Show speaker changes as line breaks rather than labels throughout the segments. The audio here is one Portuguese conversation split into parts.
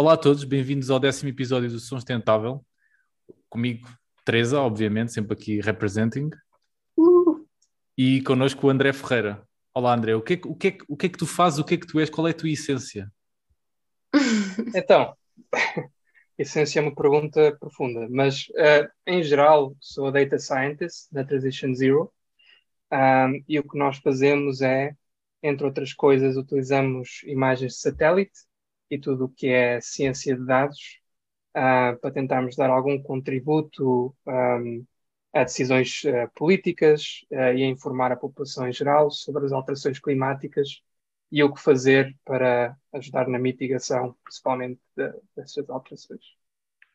Olá a todos, bem-vindos ao décimo episódio do Sustentável. Comigo, Teresa, obviamente, sempre aqui representing. Uh. E connosco o André Ferreira. Olá André, o que, é, o, que é, o que é que tu fazes, o que é que tu és, qual é a tua essência?
Então, essência é uma pergunta profunda, mas uh, em geral sou Data Scientist da Transition Zero um, e o que nós fazemos é, entre outras coisas, utilizamos imagens de satélite e tudo o que é ciência de dados uh, para tentarmos dar algum contributo um, a decisões uh, políticas uh, e a informar a população em geral sobre as alterações climáticas e o que fazer para ajudar na mitigação, principalmente de, dessas alterações.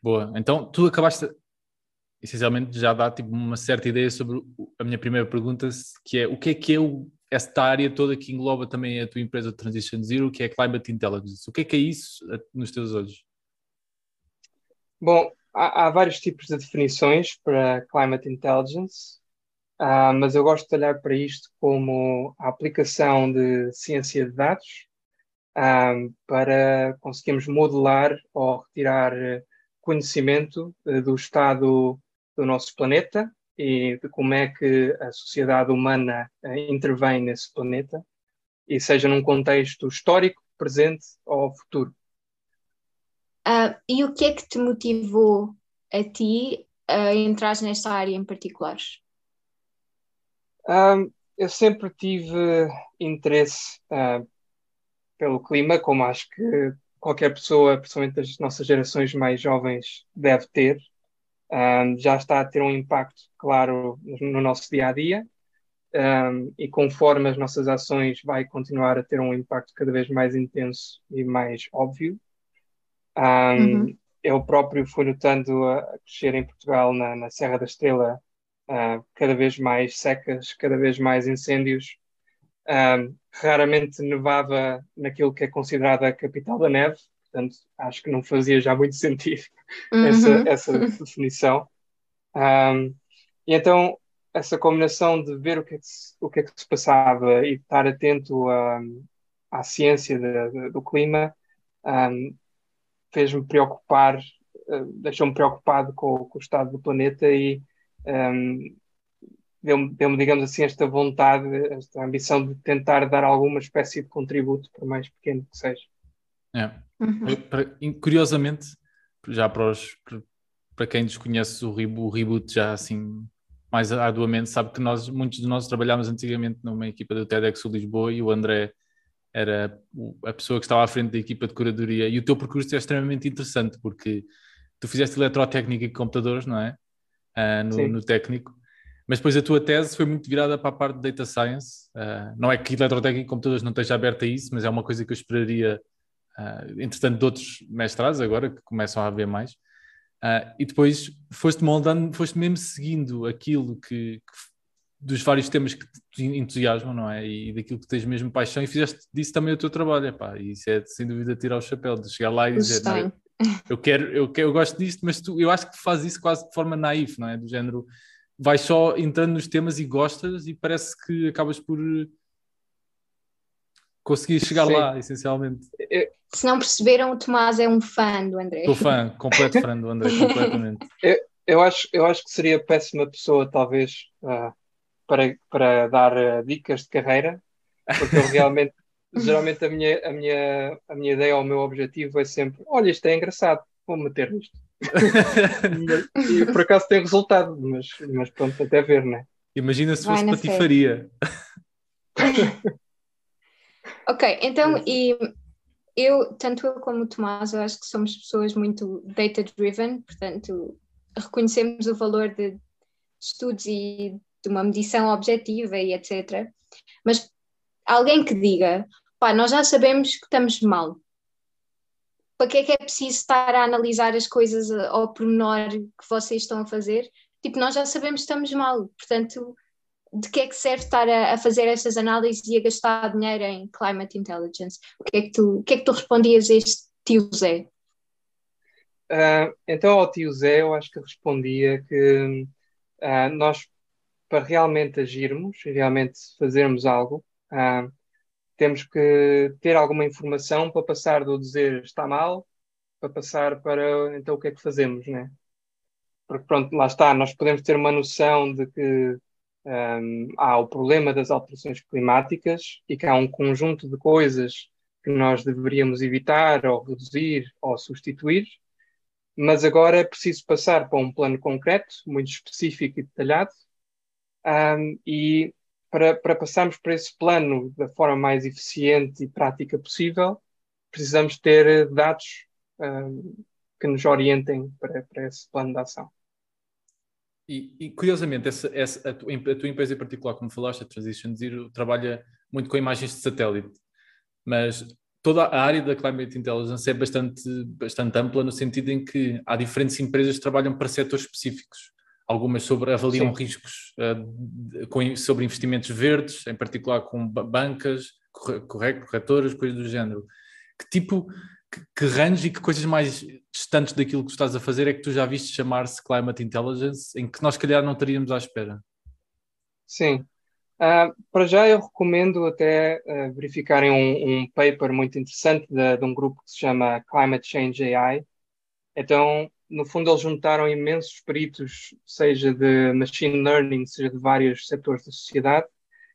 Boa. Então, tu acabaste, essencialmente, já dá tipo, uma certa ideia sobre a minha primeira pergunta, que é o que é que é o esta área toda que engloba também a tua empresa de Transition Zero, que é Climate Intelligence. O que é que é isso nos teus olhos?
Bom, há, há vários tipos de definições para Climate Intelligence, uh, mas eu gosto de olhar para isto como a aplicação de ciência de dados uh, para conseguirmos modelar ou retirar conhecimento uh, do estado do nosso planeta e de como é que a sociedade humana uh, intervém nesse planeta, e seja num contexto histórico, presente ou futuro.
Uh, e o que é que te motivou a ti a entrar nesta área em particular?
Um, eu sempre tive interesse uh, pelo clima, como acho que qualquer pessoa, principalmente das nossas gerações mais jovens, deve ter um, já está a ter um impacto, claro, no nosso dia a dia. Um, e conforme as nossas ações, vai continuar a ter um impacto cada vez mais intenso e mais óbvio. Um, uhum. Eu próprio fui notando a crescer em Portugal, na, na Serra da Estrela, uh, cada vez mais secas, cada vez mais incêndios. Um, raramente nevava naquilo que é considerada a capital da neve, portanto acho que não fazia já muito sentido uhum. essa, essa definição. Um, e então essa combinação de ver o que é que se, o que é que se passava e estar atento a, à ciência de, de, do clima um, fez-me preocupar, uh, deixou-me preocupado com, com, o estado do planeta e um, deu-me, deu digamos assim, esta vontade, esta ambição de tentar dar alguma espécie de contributo, por mais pequeno que seja.
É. Uhum. Curiosamente, já para, os, para quem desconhece o, o reboot já assim mais arduamente, sabe que nós, muitos de nós trabalhámos antigamente numa equipa do TEDx Lisboa e o André era a pessoa que estava à frente da equipa de curadoria e o teu percurso é extremamente interessante porque tu fizeste eletrotécnica e computadores, não é? Uh, no, no, técnico, mas depois a tua tese foi muito virada para a parte de data science. Uh, não é que eletrotécnica e computadores não esteja aberta a isso, mas é uma coisa que eu esperaria uh, entretanto, de outros mestrados agora, que começam a haver mais. Uh, e depois foste moldando, foste mesmo seguindo aquilo que, que, dos vários temas que te entusiasmam, não é? E daquilo que tens mesmo paixão e fizeste disso também o teu trabalho, epá, e isso é sem dúvida tirar o chapéu, de chegar lá e dizer, não, eu, quero, eu quero, eu gosto disto, mas tu, eu acho que tu fazes isso quase de forma naif, não é? Do género, vais só entrando nos temas e gostas e parece que acabas por conseguir chegar Sim. lá, essencialmente.
Se não perceberam, o Tomás é um fã do André.
Sou fã, completo fã do André, completamente.
Eu, eu, acho, eu acho que seria péssima pessoa, talvez, uh, para, para dar uh, dicas de carreira, porque eu realmente, geralmente a minha, a, minha, a minha ideia ou o meu objetivo é sempre: olha, isto é engraçado, vou meter nisto. e por acaso tem resultado, mas, mas pronto, até ver, né?
Imagina se fosse patifaria.
Ok, então, e eu, tanto eu como o Tomás, eu acho que somos pessoas muito data-driven, portanto, reconhecemos o valor de estudos e de uma medição objetiva e etc. Mas alguém que diga, pá, nós já sabemos que estamos mal. Para que é que é preciso estar a analisar as coisas ao pormenor que vocês estão a fazer? Tipo, nós já sabemos que estamos mal, portanto, de que é que serve estar a, a, fazer estas análises e a gastar dinheiro em climate intelligence? O que é que tu, o que é que tu respondias a este tio Zé?
Uh, então, ao tio Zé, eu acho que respondia que uh, nós, para realmente agirmos, realmente fazermos algo, uh, temos que ter alguma informação para passar do dizer está mal para passar para então o que é que fazemos, né? Porque pronto, lá está, nós podemos ter uma noção de que um, há o problema das alterações climáticas e que há um conjunto de coisas que nós deveríamos evitar ou reduzir ou substituir, mas agora é preciso passar para um plano concreto, muito específico e detalhado, um, e para, para passarmos para esse plano da forma mais eficiente e prática possível, precisamos ter dados um, que nos orientem para, para esse plano de ação.
E, e, curiosamente, essa, essa, a, tua, a, tua, empresa em particular, como falaste, a Transition Zero, trabalha muito com imagens de satélite, mas toda a área da Climate Intelligence é bastante, bastante ampla no sentido em que há diferentes empresas que trabalham para setores específicos. Algumas sobre, avaliam Sim. riscos uh, com, sobre investimentos verdes, em particular com bancas, corretoras, coisas do género. Que tipo, que, range e que coisas mais distantes daquilo que tu estás a fazer é que tu já viste chamar-se Climate Intelligence, em que nós, calhar, não estaríamos à espera?
Sim. Uh, para já, eu recomendo até uh, verificarem um, um, paper muito interessante de, de, um grupo que se chama Climate Change AI. Então, no fundo, eles juntaram imensos peritos, seja de machine learning, seja de vários setores da sociedade,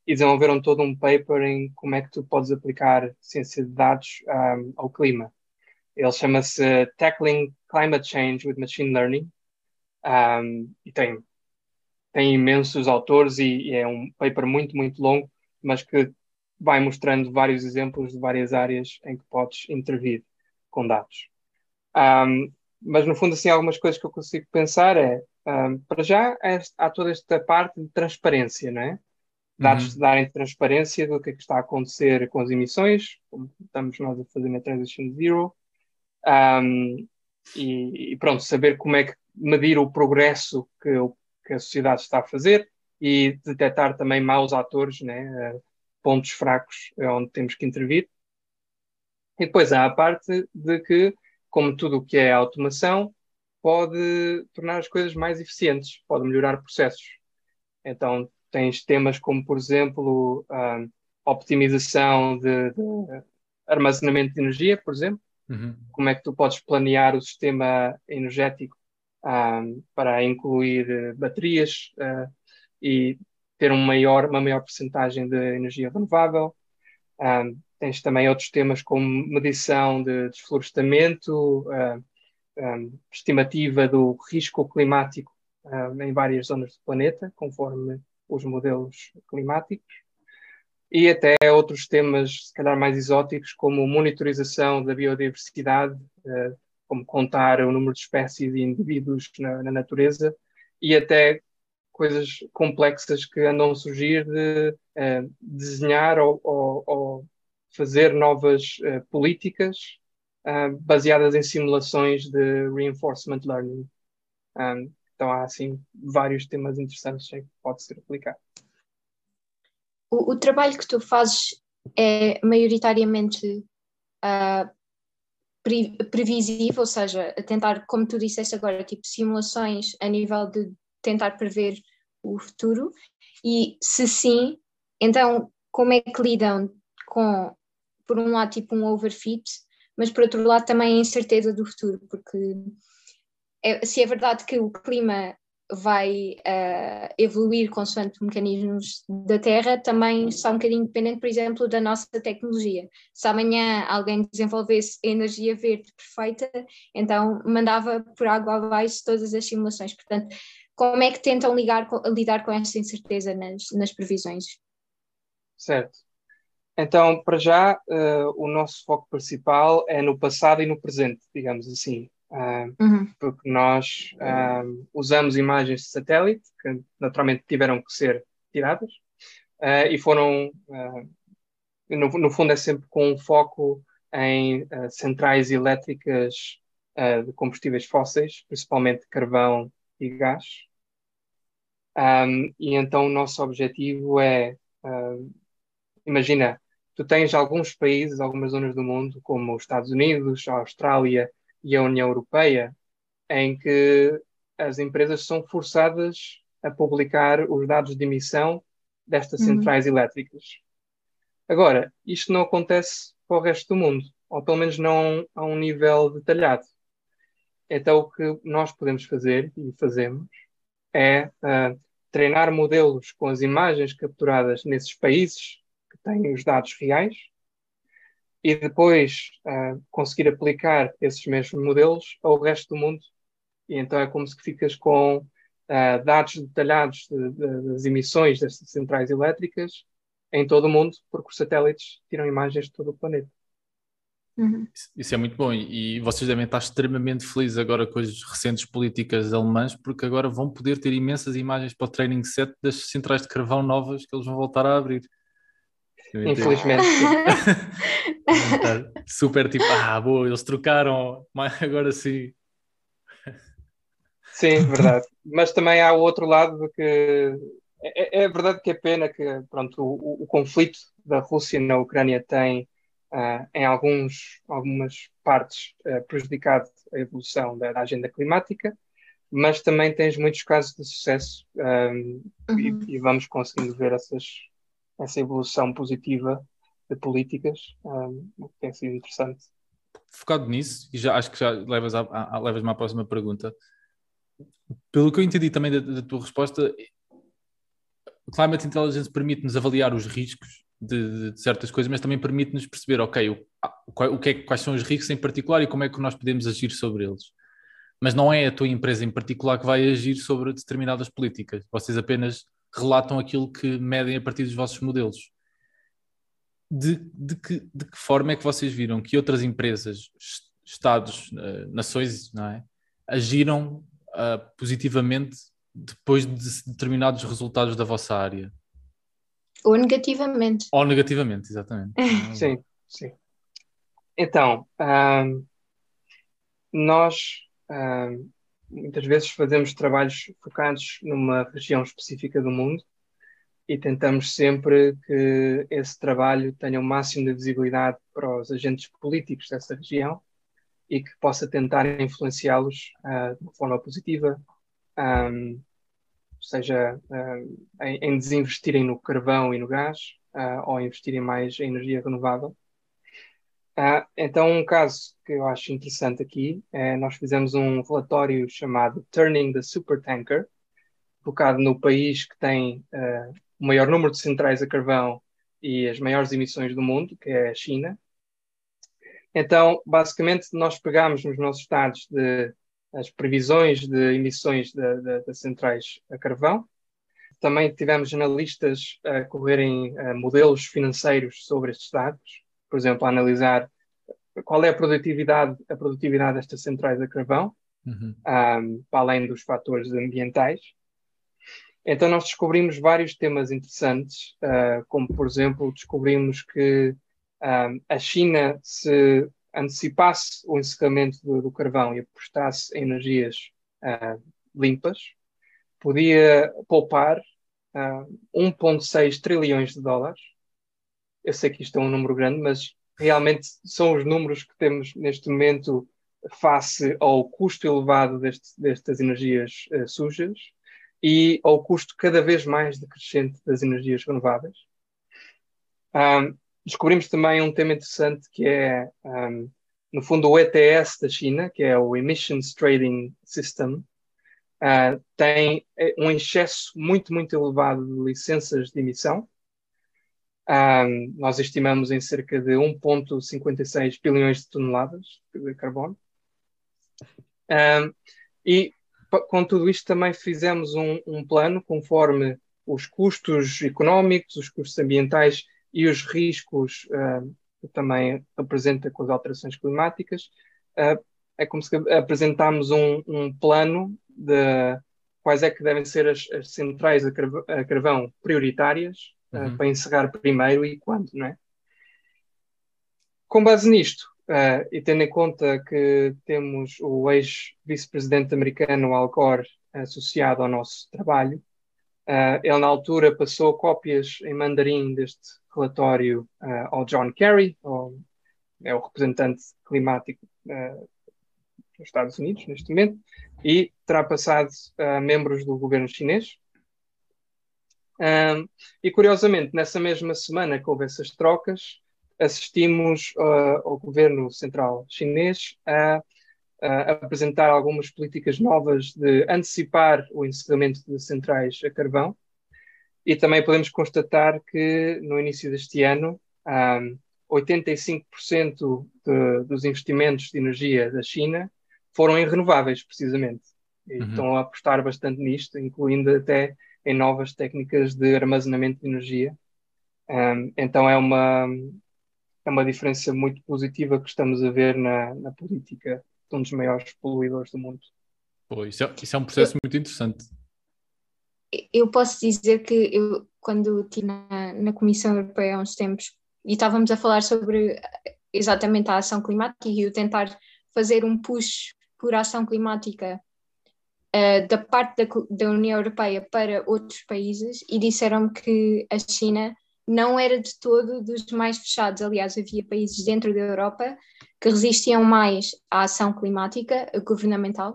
e desenvolveram todo um paper em como é que tu podes aplicar ciência de dados um, ah, ao clima. Ele chama-se Tackling Climate Change with Machine Learning um, e tem, tem imensos autores e, e, é um paper muito, muito longo, mas que vai mostrando vários exemplos de várias áreas em que podes intervir com dados. Um, mas no fundo, assim, algumas coisas que eu consigo pensar é, um, para já, é, há toda esta parte de transparência, não é? Dados uhum. darem transparência do que, é que está a acontecer com as emissões, como estamos nós a fazer na Transition Zero, um, e, e, pronto, saber como é que medir o progresso que, que, a sociedade está a fazer e detectar também maus atores, né, pontos fracos onde temos que intervir. E depois há a parte de que, como tudo o que é automação, pode tornar as coisas mais eficientes, pode melhorar processos. Então, tens temas como, por exemplo, a optimização de, de armazenamento de energia, por exemplo, Uhum. Como é que tu podes planear o sistema energético para incluir uh, baterias uh, e ter um maior, uma maior porcentagem de energia renovável. Tens também outros temas como medição de desflorestamento, uh, um, estimativa do risco climático em várias zonas do planeta, conforme os modelos climáticos e até outros temas, se calhar mais exóticos, como monitorização da biodiversidade, uh, como contar o número de espécies e indivíduos na, na, natureza, e até coisas complexas que andam a surgir de uh, desenhar ou, ou, ou, fazer novas uh, políticas baseadas em simulações de reinforcement learning. Então há assim vários temas interessantes que pode ser aplicado
o, o trabalho que tu fazes é maioritariamente uh, pre, previsível, ou seja, tentar, como tu disseste agora, tipo simulações a nível de tentar prever o futuro, e se sim, então como é que lidam com, por um lado, tipo um overfit, mas por outro lado também a incerteza do futuro, porque é, se é verdade que o clima vai uh, evoluir consoante mecanismos da Terra, também está um bocadinho dependente, por exemplo, da nossa tecnologia. Se amanhã alguém desenvolvesse energia verde perfeita, então mandava por água abaixo todas as simulações. Portanto, como é que tentam ligar, lidar com esta incerteza nas, nas previsões?
Certo. Então, para já, uh, o nosso foco principal é no passado e no presente, digamos assim. Uh, uhum. porque nós uh, usamos imagens de satélite que naturalmente tiveram que ser tiradas uh, e foram, no, no, fundo, é sempre com um foco em centrais elétricas de combustíveis fósseis, principalmente carvão e gás. Um, e então o nosso objetivo é, imagina, tu tens alguns países, algumas zonas do mundo, como os Estados Unidos, a Austrália, e a União Europeia, em que as empresas são forçadas a publicar os dados de emissão destas uhum. centrais elétricas. Agora, isto não acontece para o resto do mundo, ou pelo menos não a um nível detalhado. então o que nós podemos fazer e fazemos é uh, treinar modelos com as imagens capturadas nesses países que têm os dados reais e depois uh, conseguir aplicar esses mesmos modelos ao resto do mundo. E então é como se ficas com uh, dados detalhados de, de, das emissões destas centrais elétricas em todo o mundo, porque os satélites tiram imagens de todo o planeta.
Uhum. Isso é muito bom e vocês devem estar extremamente felizes agora com as recentes políticas alemãs, porque agora vão poder ter imensas imagens para o training set das centrais de carvão novas que eles vão voltar a abrir.
Infelizmente.
Super tipo, ah, boa, eles trocaram, mas agora sim.
Sim, verdade. Mas também há o outro lado de que é, é verdade que é pena que pronto, o, o conflito da Rússia na Ucrânia tem uh, em alguns, algumas partes uh, prejudicado a evolução da, da, agenda climática, mas também tens muitos casos de sucesso um, uhum. e, e, vamos conseguindo ver essas, essa evolução positiva de políticas, um, o que tem sido interessante.
Focado nisso, e já acho que já levas a, levas-me à próxima pergunta. Pelo que eu entendi também da, da tua resposta, Climate Intelligence permite-nos avaliar os riscos de, de, certas coisas, mas também permite-nos perceber, ok, o, o que é, quais são os riscos em particular e como é que nós podemos agir sobre eles. Mas não é a tua empresa em particular que vai agir sobre determinadas políticas. Vocês apenas relatam aquilo que medem a partir dos vossos modelos. De, de, que, de que forma é que vocês viram que outras empresas, estados, uh, nações, não é, agiram uh, positivamente depois de determinados resultados da vossa área?
Ou negativamente.
Ou negativamente, exatamente.
sim, sim. Então, um, nós um, muitas vezes fazemos trabalhos focados numa região específica do mundo e tentamos sempre que esse trabalho tenha o máximo de visibilidade para os agentes políticos dessa região e que possa tentar influenciá-los uh, de uma forma positiva, um, seja uh, em, em, desinvestirem no carvão e no gás uh, ou investirem mais em energia renovável. Uh, então, um caso que eu acho interessante aqui é nós fizemos um relatório chamado Turning the Supertanker, focado no país que tem o maior número de centrais a carvão e as maiores emissões do mundo, que é a China. Então, basicamente, nós pegamos nos nossos dados de as previsões de emissões das centrais a carvão. Também tivemos analistas a correrem uh, modelos financeiros sobre estes dados, por exemplo, a analisar qual é a produtividade, a produtividade destas centrais a carvão, uhum. um, para além dos fatores ambientais. Então, nós descobrimos vários temas interessantes, uh, como, por exemplo, descobrimos que um, a China se antecipasse o encerramento do, do carvão e apostasse em energias uh, limpas, podia poupar uh, ah, 1,6 trilhões de dólares. Eu sei que isto é um número grande, mas realmente são os números que temos neste momento face ao custo elevado deste, destas energias uh, sujas e ao custo cada vez mais decrescente das energias renováveis. Um, descobrimos também um tema interessante que é, um, no fundo, o ETS da China, que é o Emissions Trading System, uh, tem eh, um excesso muito, muito elevado de licenças de emissão. Um, nós estimamos em cerca de 1,56 bilhões de toneladas de carbono. Um, e com tudo isto também fizemos um, um plano conforme os custos económicos, os custos ambientais e os riscos uh, que também apresenta com as alterações climáticas, uh, é como se apresentámos um, um, plano de quais é que devem ser as, as centrais a carvão, prioritárias uh, para encerrar primeiro e quando, não é? Com base nisto, uh, e tendo em conta que temos o ex-vice-presidente americano Al Gore associado ao nosso trabalho, Uh, ele, na altura, passou cópias em mandarim deste relatório uh, ao John Kerry, ao, é o representante climático uh, dos Estados Unidos, neste momento, e terá passado a membros do governo chinês. Um, e, curiosamente, nessa mesma semana que houve essas trocas, assistimos ao governo central chinês a uh, apresentar algumas políticas novas de antecipar o encerramento de centrais a carvão. E também podemos constatar que no início deste ano, um, 85% de, dos investimentos de energia da China foram em renováveis, precisamente. E uhum. estão a apostar bastante nisto, incluindo até em novas técnicas de armazenamento de energia. Um, então é uma, é uma diferença muito positiva que estamos a ver na, na política de um dos maiores poluidores do mundo.
Pô, isso, é, isso é um processo muito interessante.
Eu posso dizer que eu, quando estive na, na Comissão Europeia há uns tempos e estávamos a falar sobre exatamente a ação climática e o tentar fazer um push por ação climática uh, da parte da, da União Europeia para outros países e disseram-me que a China não era de todo dos mais fechados. Aliás, havia países dentro da Europa que resistiam mais à ação climática governamental,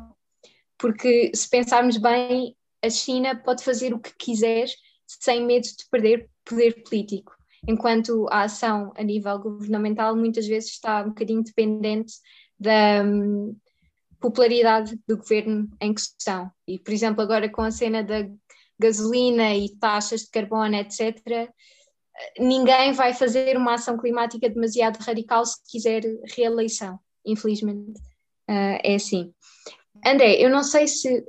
porque se pensarmos bem, a China pode fazer o que quiser sem medo de perder poder político, enquanto a ação a nível governamental muitas vezes está um bocadinho dependente da um, popularidade do governo em questão. E, por exemplo, agora com a cena da gasolina e taxas de carbono, etc., ninguém vai fazer uma ação climática demasiado radical se quiser reeleição, infelizmente. Uh, é assim. André, eu não sei se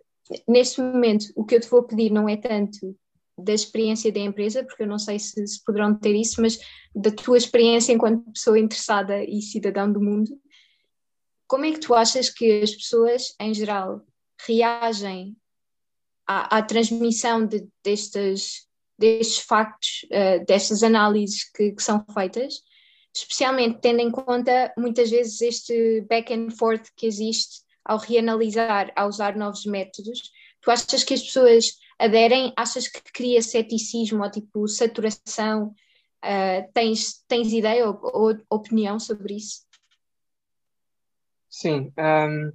neste momento o que eu te vou pedir não é tanto da experiência da empresa, porque eu não sei se, se poderão ter isso, mas da tua experiência enquanto pessoa interessada e cidadão do mundo. Como é que tu achas que as pessoas, em geral, reagem à, à transmissão de, destas destes factos, uh, destas análises que, que, são feitas, especialmente tendo em conta muitas vezes este back and forth que existe ao reanalisar, ao usar novos métodos. Tu achas que as pessoas aderem? Achas que cria ceticismo ou tipo saturação? Uh, tens, tens ideia ou, ou, opinião sobre isso?
Sim. Um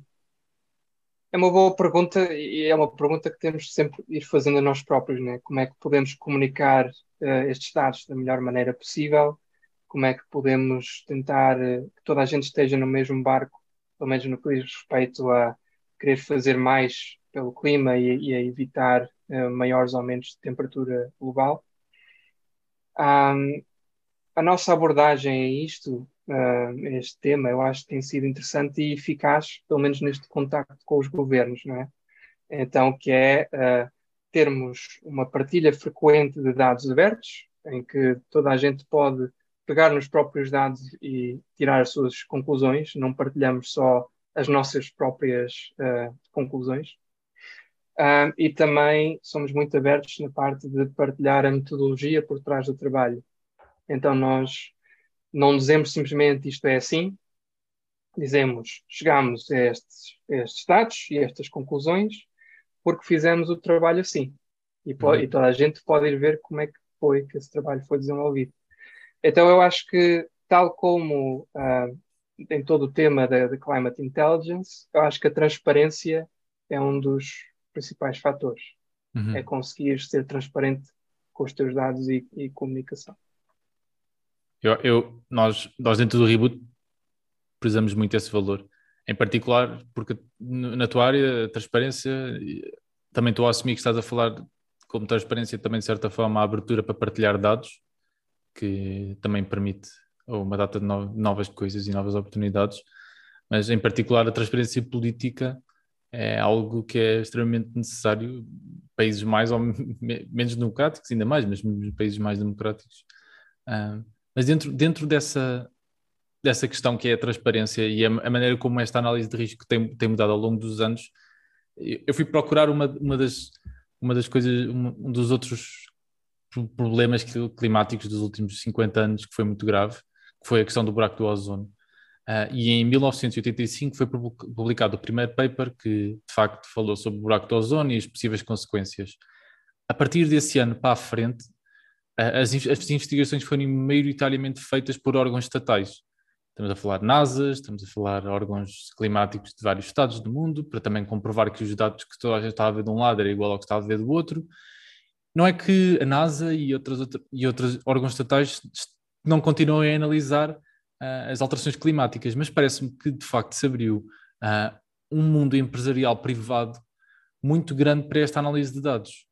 é uma boa pergunta e é uma pergunta que temos de sempre ir fazendo a nós próprios, né? Como é que podemos comunicar uh, estes dados da melhor maneira possível? Como é que podemos tentar uh, que toda a gente esteja no mesmo barco, pelo menos no que diz respeito a querer fazer mais pelo clima e, e a evitar uh, maiores aumentos de temperatura global? Um, a nossa abordagem a isto uh, este tema, eu acho que tem sido interessante e eficaz, pelo menos neste contacto com os governos, não é? Então, que é uh, termos uma partilha frequente de dados abertos, em que toda a gente pode pegar nos próprios dados e tirar as suas conclusões, não partilhamos só as nossas próprias uh, conclusões. Uh, e também somos muito abertos na parte de partilhar a metodologia por trás do trabalho. Então, nós não dizemos simplesmente isto é assim, dizemos chegamos a estes, a estes dados e a estas conclusões porque fizemos o trabalho assim. E, uhum. e, toda a gente pode ir ver como é que foi que esse trabalho foi desenvolvido. Então eu acho que, tal como uh, em todo o tema da, da Climate Intelligence, eu acho que a transparência é um dos principais fatores. Uhum. É conseguir ser transparente com os teus dados e, e comunicação.
Eu, eu, nós, nós dentro do Reboot precisamos muito desse valor. Em particular, porque na tua área, transparência, também estou a assumir que estás a falar como transparência também de certa forma a abertura para partilhar dados, que também permite uma data de novas coisas e novas oportunidades, mas em particular a transparência política é algo que é extremamente necessário, países mais ou menos democráticos, ainda mais, mas países mais democráticos. Uh, mas dentro, dentro dessa, dessa questão que é a transparência e a, a, maneira como esta análise de risco tem, tem mudado ao longo dos anos, eu fui procurar uma, uma, das, uma das coisas, um dos outros problemas climáticos dos últimos 50 anos que foi muito grave, que foi a questão do buraco do ozono. Uh, e em 1985 foi publicado o primeiro paper que de facto falou sobre o buraco do ozono e as possíveis consequências. A partir desse ano para a frente, as, as investigações foram maioritariamente feitas por órgãos estatais. Estamos a falar NASA, estamos a falar órgãos climáticos de vários estados do mundo, para também comprovar que os dados que toda a gente estava a ver de um lado era igual ao que estava a ver do outro. Não é que a NASA e outros, e outros órgãos estatais não continuem a analisar uh, as alterações climáticas, mas parece-me que de facto se abriu uh, um mundo empresarial privado muito grande para esta análise de dados.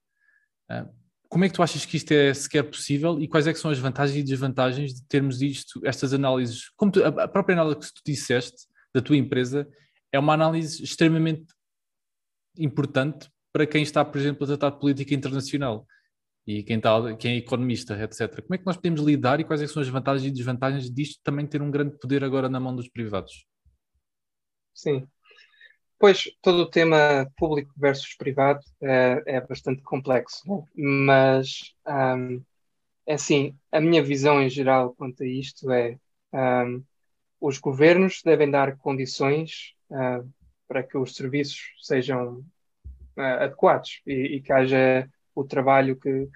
Uh, como é que tu achas que isto é sequer possível e quais é que são as vantagens e desvantagens de termos isto, estas análises? Como tu, a própria análise que tu disseste da tua empresa é uma análise extremamente importante para quem está, por exemplo, a tratar de política internacional e quem, está, quem é economista, etc. Como é que nós podemos lidar e quais é são as vantagens e desvantagens disto também ter um grande poder agora na mão dos privados?
Sim. Pois, todo o tema público versus privado é, é bastante complexo, né? mas um, é assim, a minha visão em geral quanto a isto é um, os governos devem dar condições uh, para que os serviços sejam uh, adequados e, e, que haja o trabalho que,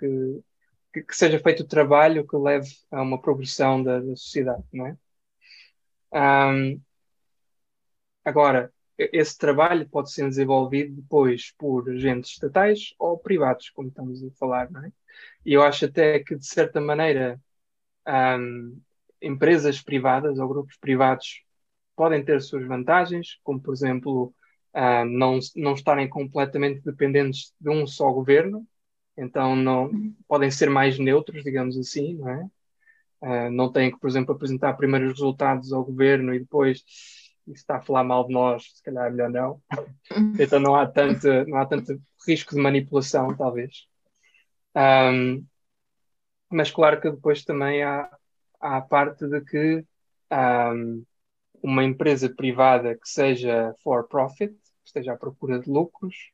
que, que, seja feito o trabalho que leve a uma progressão da, da sociedade, não é? Um, agora, esse trabalho pode ser desenvolvido depois por agentes estatais ou privados, como estamos a falar, não é? E eu acho até que, de certa maneira, um, empresas privadas ou grupos privados podem ter suas vantagens, como, por exemplo, um, não, não estarem completamente dependentes de um só governo, então não podem ser mais neutros, digamos assim, não é? Uh, não têm que, por exemplo, apresentar primeiros resultados ao governo e depois isso está a falar mal de nós, se calhar é melhor não. Então não há tanto, não há tanto risco de manipulação, talvez. Um, mas claro que depois também há, há a parte de que um, uma empresa privada que seja for profit, que esteja à procura de lucros,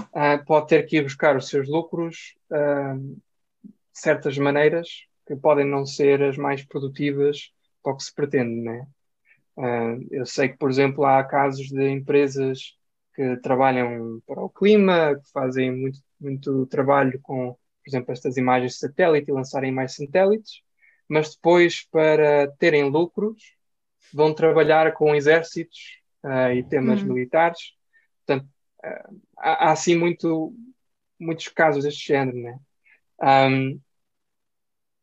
uh, pode ter que ir buscar os seus lucros uh, de certas maneiras que podem não ser as mais produtivas para o que se pretende, né? Uh, eu sei que, por exemplo, há casos de empresas que trabalham para o clima, que fazem muito, muito trabalho com, por exemplo, estas imagens de satélite e lançarem mais satélites, mas depois, para terem lucros, vão trabalhar com exércitos uh, e temas uhum. militares. Portanto, uh, há, há, assim muito, muitos casos deste género, né? Um,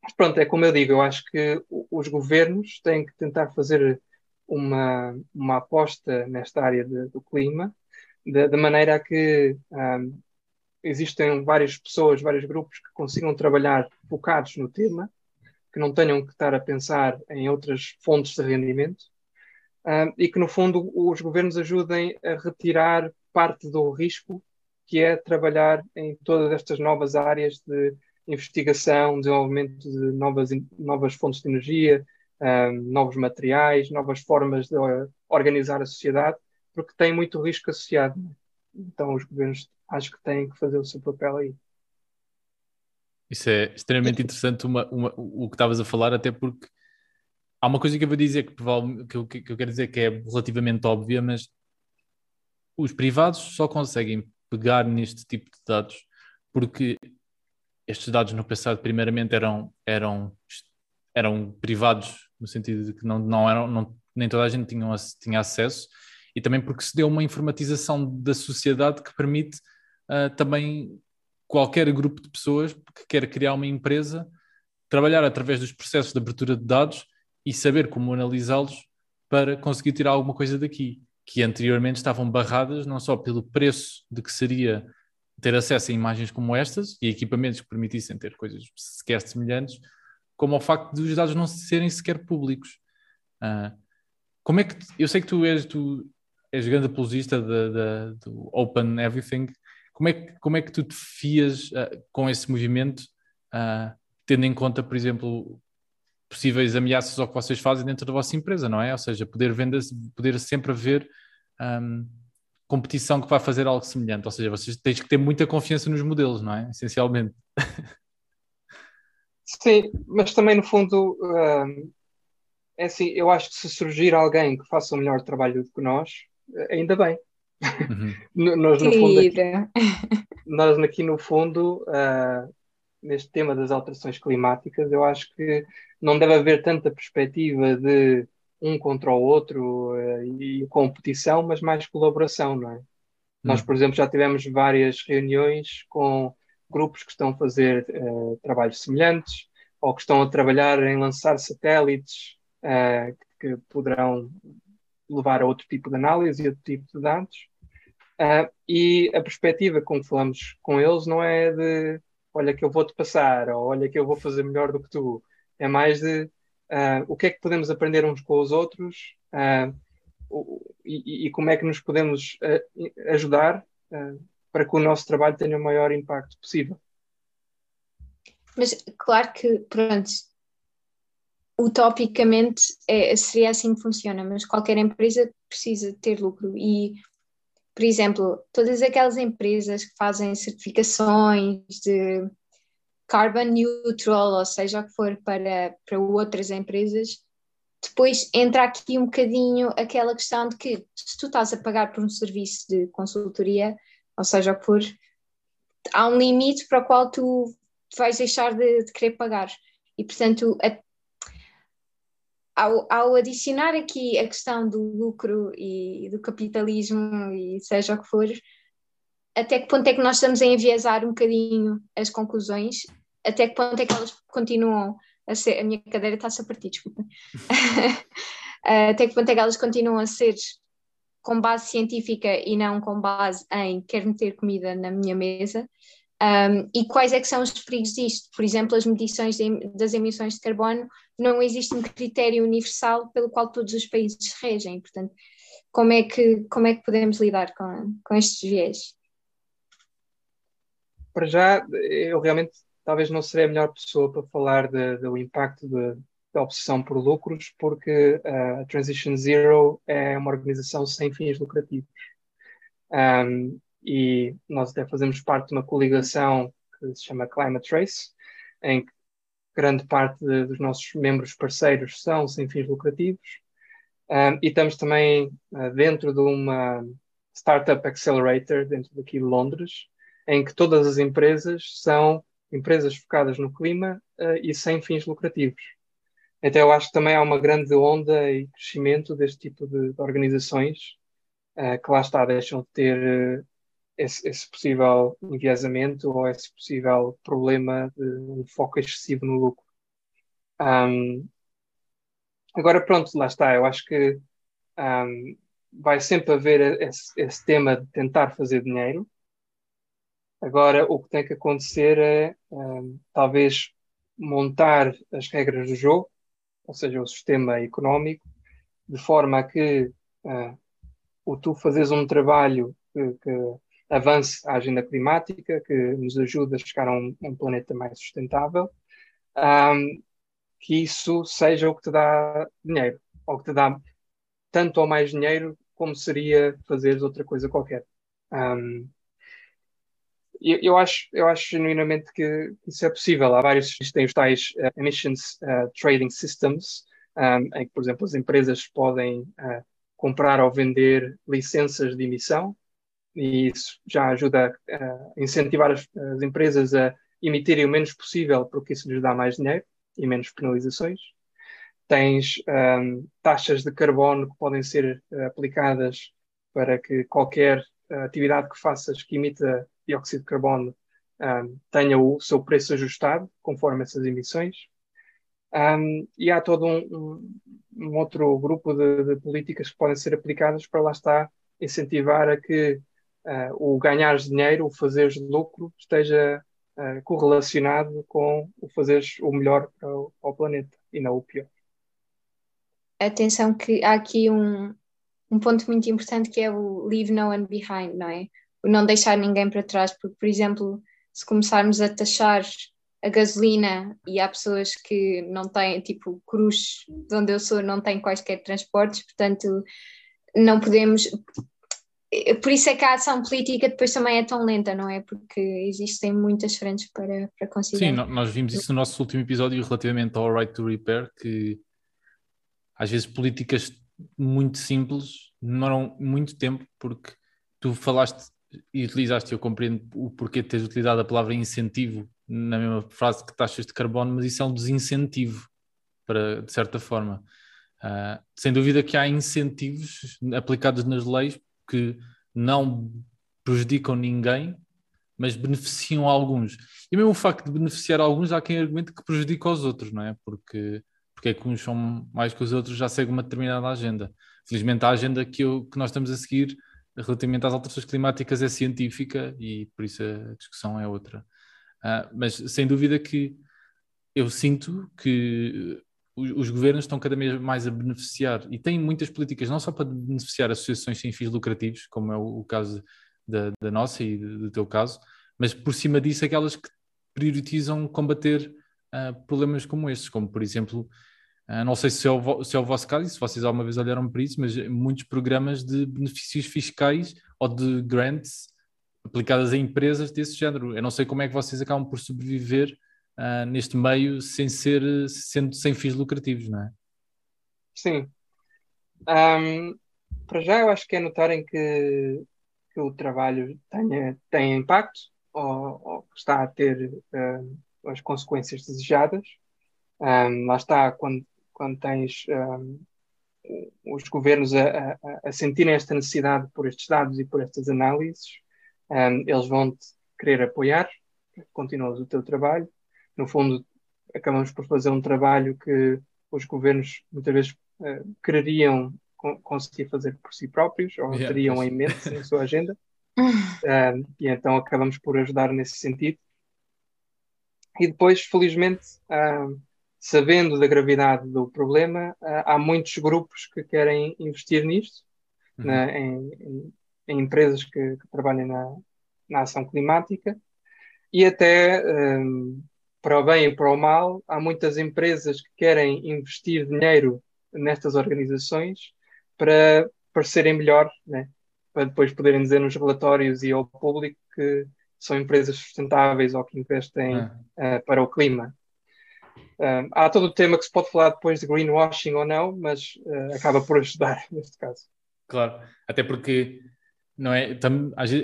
mas pronto, é como eu digo, eu acho que os governos têm que tentar fazer uma, uma aposta nesta área de, do clima, de, de, maneira a que um, existem várias pessoas, vários grupos que consigam trabalhar focados no tema, que não tenham que estar a pensar em outras fontes de rendimento um, e que, no fundo, os governos ajudem a retirar parte do risco que é trabalhar em todas estas novas áreas de investigação, desenvolvimento de novas, novas fontes de energia, um, novos materiais, novas formas de organizar a sociedade, porque tem muito risco associado. Né? Então os governos acho que têm que fazer o seu papel aí.
Isso é extremamente interessante uma, uma, o que estavas a falar, até porque há uma coisa que eu vou dizer que, que, eu, que eu quero dizer que é relativamente óbvia, mas os privados só conseguem pegar neste tipo de dados porque estes dados no passado primeiramente eram, eram, eram privados no sentido de que não, não eram, não, nem toda a gente tinha, tinha acesso, e também porque se deu uma informatização da sociedade que permite uh, também qualquer grupo de pessoas que quer criar uma empresa trabalhar através dos processos de abertura de dados e saber como analisá-los para conseguir tirar alguma coisa daqui, que anteriormente estavam barradas não só pelo preço de que seria ter acesso a imagens como estas e equipamentos que permitissem ter coisas sequer semelhantes, como ao facto dos dados não serem sequer públicos. Uh, como é que eu sei que tu és tu és grande apologista de, de, do Open Everything. Como é que como é que tu te fias uh, com esse movimento, uh, tendo em conta, por exemplo, possíveis ameaças ao que vocês fazem dentro da vossa empresa, não é? Ou seja, poder vender, poder sempre haver um, competição que vai fazer algo semelhante. Ou seja, vocês têm que ter muita confiança nos modelos, não é? Essencialmente.
Sim, mas também no fundo uh, é assim, eu acho que se surgir alguém que faça o melhor trabalho do que nós, ainda bem. Uhum. nós, no fundo, aqui, nós aqui no fundo, uh, neste tema das alterações climáticas, eu acho que não deve haver tanta perspectiva de um contra o outro uh, e competição, mas mais colaboração, não é? Uhum. Nós, por exemplo, já tivemos várias reuniões com grupos que estão a fazer uh, trabalhos semelhantes ou que estão a trabalhar em lançar satélites uh, que poderão levar a outro tipo de análise e outro tipo de dados. Uh, e a perspectiva com que falamos com eles não é de olha que eu vou-te passar ou olha que eu vou fazer melhor do que tu. É mais de o que é que podemos aprender uns com os outros e, e, como é que nos podemos ajudar para que o nosso trabalho tenha o maior impacto possível.
Mas claro que, pronto, utopicamente é, seria assim que funciona, mas qualquer empresa precisa ter lucro e por exemplo, todas aquelas empresas que fazem certificações de carbon neutral, ou seja, o que for para, para outras empresas, depois entra aqui um bocadinho aquela questão de que se tu estás a pagar por um serviço de consultoria, ou seja, for, há um limite para o qual tu vais deixar de, de querer pagar. E, portanto, a, ao, ao, adicionar aqui a questão do lucro e do capitalismo e seja o que for, até que ponto é que nós estamos a enviesar um bocadinho as conclusões, até que ponto é que elas continuam a ser. A minha cadeira está-se a partir, desculpa. até que ponto é que elas continuam a ser com base científica e não com base em quer meter comida na minha mesa. Um, e quais é que são os perigos disto? Por exemplo, as medições de, das emissões de carbono, não existe um critério universal pelo qual todos os países regem. Portanto, como é que, como é que podemos lidar com, com estes viés?
Para já, eu realmente talvez não serei a melhor pessoa para falar do impacto de, da obsessão por lucros, porque uh, a Transition Zero é uma organização sem fins lucrativos. Um, e nós até fazemos parte de uma coligação que se chama Climate Trace, em que grande parte de, dos nossos membros parceiros são sem fins lucrativos, um, e estamos também uh, dentro de uma Startup Accelerator, dentro daqui de Londres, em que todas as empresas são empresas focadas no clima uh, e sem fins lucrativos. Então, eu acho que também há uma grande onda e crescimento deste tipo de, de organizações uh, que lá está, deixam de ter esse, esse, possível enviesamento ou esse possível problema de um foco excessivo no lucro. Um, agora, pronto, lá está. Eu acho que um, vai sempre haver esse, esse, tema de tentar fazer dinheiro. Agora, o que tem que acontecer é um, talvez montar as regras do jogo, ou seja, o sistema económico, de forma a que uh, o tu fazes um trabalho que, que avance a agenda climática, que nos ajude a chegar a um, um planeta mais sustentável, um, que isso seja o que te dá dinheiro, ou que te dá tanto ou mais dinheiro como seria fazer outra coisa qualquer. Um, eu, acho, eu acho genuinamente que isso é possível. Há vários, existem os tais uh, emissions uh, trading systems, um, em que, por exemplo, as empresas podem uh, comprar ou vender licenças de emissão e isso já ajuda a incentivar as, as empresas a emitirem o menos possível, porque isso lhes dá mais dinheiro e menos penalizações. Tens um, taxas de carbono que podem ser aplicadas para que qualquer atividade que faças que emita dióxido de carbono um, tenha o seu preço ajustado conforme essas emissões. Um, e há todo um, um, outro grupo de, de, políticas que podem ser aplicadas para lá estar incentivar a que uh, o ganhar dinheiro, o fazer lucro, esteja uh, correlacionado com o fazer o melhor para o, para o, planeta e não o pior.
Atenção que há aqui um, um ponto muito importante que é o leave no one behind, não é? Não deixar ninguém para trás, porque, por exemplo, se começarmos a taxar a gasolina e há pessoas que não têm, tipo, Cruz, de onde eu sou, não tem quaisquer transportes, portanto, não podemos, por isso é que a ação política depois também é tão lenta, não é? Porque existem muitas frentes para, para conseguir.
Sim, nós vimos isso no nosso último episódio relativamente ao Right to Repair, que às vezes políticas muito simples demoram muito tempo, porque tu falaste e utilizaste, eu compreendo o porquê de teres utilizado a palavra incentivo na mesma frase que taxas de carbono, mas isso é um desincentivo, para, de certa forma. Uh, sem dúvida que há incentivos aplicados nas leis que não prejudicam ninguém, mas beneficiam alguns. E mesmo o facto de beneficiar alguns, há quem argumente que prejudica os outros, não é? Porque, porque é que uns são mais que os outros, já seguem uma determinada agenda. felizmente a agenda que, eu, que nós estamos a seguir relativamente às alterações climáticas é científica e por isso a discussão é outra. Uh, mas sem dúvida que eu sinto que os, os, governos estão cada vez mais a beneficiar e têm muitas políticas, não só para beneficiar associações sem fins lucrativos, como é o, caso da, da, nossa e do, do teu caso, mas por cima disso aquelas que priorizam combater uh, problemas como estes, como por exemplo Uh, não sei se é, o, se é o vosso caso, se vocês alguma vez olharam para isso, mas muitos programas de benefícios fiscais ou de grants aplicadas a empresas desse género. Eu não sei como é que vocês acabam por sobreviver uh, neste meio sem ser sendo sem fins lucrativos, não é?
Sim. Um, para já eu acho que é notarem que, que o trabalho tenha, tem impacto ou, ou está a ter uh, as consequências desejadas. Um, lá está, quando quando tens um, os governos a, a, a, sentirem esta necessidade por estes dados e por estas análises, um, eles vão-te querer apoiar, continuas o teu trabalho. No fundo, acabamos por fazer um trabalho que os governos muitas vezes uh, quereriam conseguir fazer por si próprios ou yeah, teriam em mente na sua agenda. um, e então acabamos por ajudar nesse sentido. E depois, felizmente, uh, sabendo da gravidade do problema, há muitos grupos que querem investir nisto, uhum. na, em, em, em, empresas que, que trabalham na, na, ação climática, e até um, para o bem e para o mal, há muitas empresas que querem investir dinheiro nestas organizações para parecerem melhor, né? para depois poderem dizer nos relatórios e ao público que são empresas sustentáveis ou que investem uh, para o clima. Um, há todo o tema que se pode falar depois de greenwashing ou não, mas uh, acaba por ajudar neste caso.
Claro, até porque não é,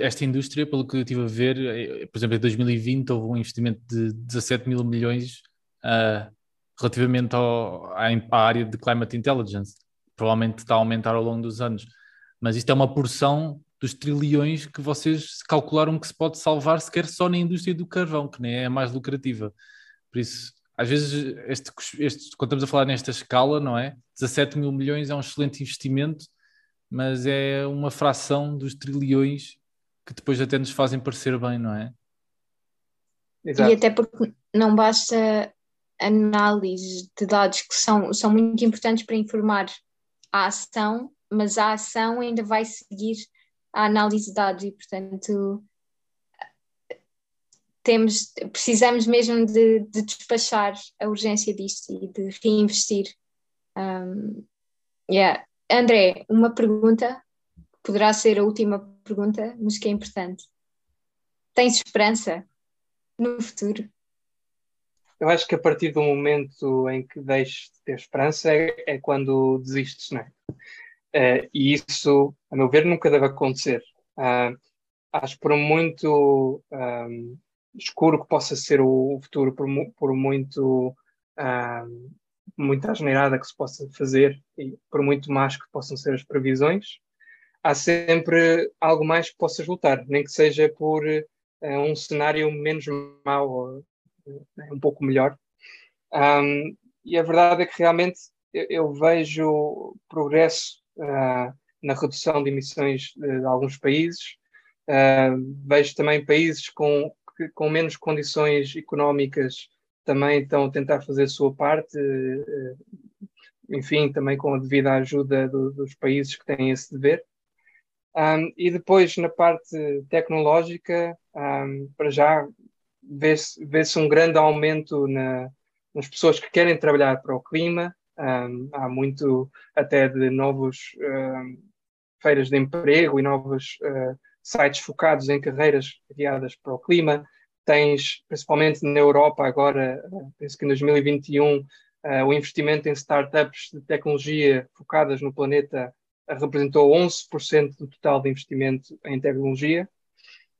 esta indústria, pelo que eu estive a ver, eh, por exemplo, em 2020 houve um investimento de 17 mil milhões uh, relativamente ao, à, à, área de climate intelligence. Provavelmente está a aumentar ao longo dos anos, mas isto é uma porção dos trilhões que vocês calcularam que se pode salvar sequer só na indústria do carvão, que nem é a mais lucrativa. Por isso, às vezes, este, este, quando estamos a falar nesta escala, não é? 17 mil milhões é um excelente investimento, mas é uma fração dos trilhões que depois até nos fazem parecer bem, não é?
Exato. E até porque não basta análise de dados que são, são muito importantes para informar a ação, mas a ação ainda vai seguir a análise de dados e, portanto, temos, precisamos mesmo de, de, despachar a urgência disto e de reinvestir. Um, yeah. André, uma pergunta, poderá ser a última pergunta, mas que é importante. Tens esperança no futuro?
Eu acho que a partir do momento em que deixes de ter esperança é, é quando desistes, não é? Uh, e isso, a meu ver, nunca deve acontecer. Uh, acho por muito um, escuro que possa ser o futuro, por, por muito uh, muita asneirada que se possa fazer e por muito mais que possam ser as previsões, há sempre algo mais que possas lutar, nem que seja por uh, um cenário menos mau, ou, uh, um pouco melhor. E a verdade é que realmente eu, eu vejo progresso uh, na redução de emissões de, de alguns países, vejo também países com que com menos condições económicas também estão a tentar fazer a sua parte, eh, enfim, também com a devida ajuda do, dos países que têm esse dever. Um, e depois, na parte tecnológica, um, para já vê-se vê um grande aumento na, nas pessoas que querem trabalhar para o clima. Um, há muito até de novos feiras de emprego e novos uh, sites focados em carreiras criadas para o clima. Tens, principalmente na Europa, agora, penso que em 2021, uh, eh, o investimento em startups de tecnologia focadas no planeta representou 11% do total de investimento em tecnologia,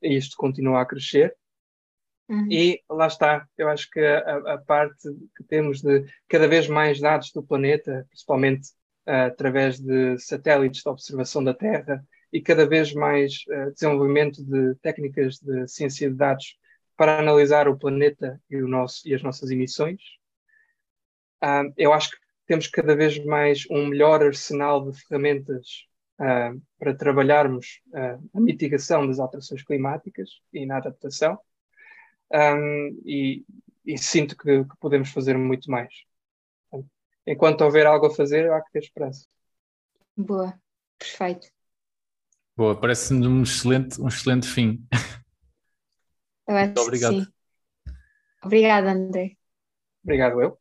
e isto continua a crescer. Uhum. E lá está, eu acho que a, a, parte que temos de cada vez mais dados do planeta, principalmente uh, através de satélites de observação da Terra, e cada vez mais uh, desenvolvimento de técnicas de ciência de dados para analisar o planeta e, o nosso, e as nossas emissões. Uh, eu acho que temos cada vez mais um melhor arsenal de ferramentas uh, para trabalharmos uh, a mitigação das alterações climáticas e na adaptação. Um, e, e, sinto que, que, podemos fazer muito mais. Enquanto houver algo a fazer, há que ter esperança.
Boa, perfeito.
Boa, parece-me um excelente, um excelente fim.
Muito obrigado. Sim. Obrigada, André.
Obrigado, eu.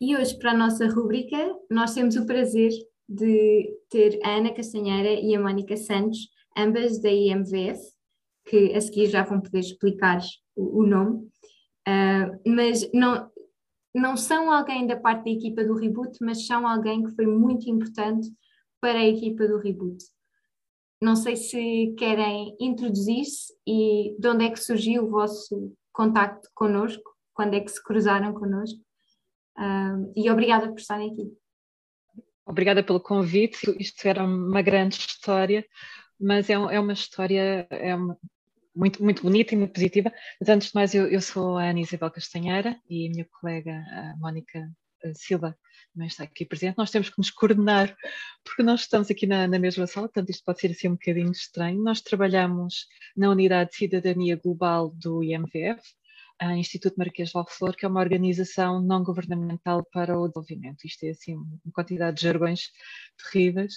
E hoje, para a nossa rubrica, nós temos o prazer de ter a Ana Castanheira e a Mónica Santos, ambas da IMVF, que a seguir já vão poder explicar o nome, uh, mas não, não são alguém da parte da equipa do Reboot, mas são alguém que foi muito importante para a equipa do Reboot. Não sei se querem introduzir-se e de onde é que surgiu o vosso contacto connosco, quando é que se cruzaram connosco. Uh, e obrigada por estarem aqui.
Obrigada pelo convite. Isto era uma grande história, mas é, é uma história é uma, muito, muito bonita e muito positiva. Mas antes de mais, eu, eu sou a Ana Isabel Castanheira e a minha colega a Mónica Silva também está aqui presente. Nós temos que nos coordenar, porque nós estamos aqui na, na mesma sala, portanto isto pode ser assim um bocadinho estranho. Nós trabalhamos na Unidade de Cidadania Global do IMVF, a Instituto Marquês de Valflor, que é uma organização não governamental para o desenvolvimento. Isto é assim uma quantidade de jargões terríveis.